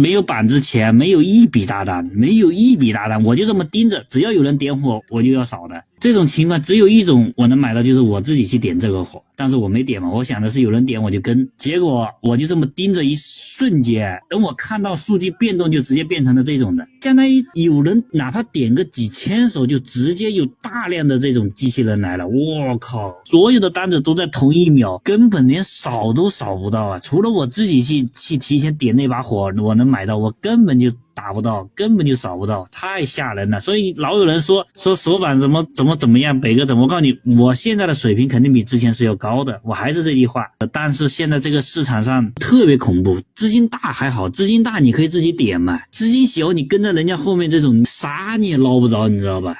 没有板子钱，没有一笔大单，没有一笔大单，我就这么盯着，只要有人点火，我就要扫的。这种情况只有一种我能买到，就是我自己去点这个火，但是我没点嘛，我想的是有人点我就跟，结果我就这么盯着，一瞬间，等我看到数据变动，就直接变成了这种的，相当于有人哪怕点个几千手，就直接有大量的这种机器人来了，我靠，所有的单子都在同一秒，根本连扫都扫不到啊！除了我自己去去提前点那把火，我能买到，我根本就。打不到，根本就扫不到，太吓人了。所以老有人说说锁板怎么怎么怎么样，北哥怎么？我告诉你，我现在的水平肯定比之前是要高的。我还是这句话，但是现在这个市场上特别恐怖，资金大还好，资金大你可以自己点嘛，资金小你跟着人家后面这种啥你也捞不着，你知道吧？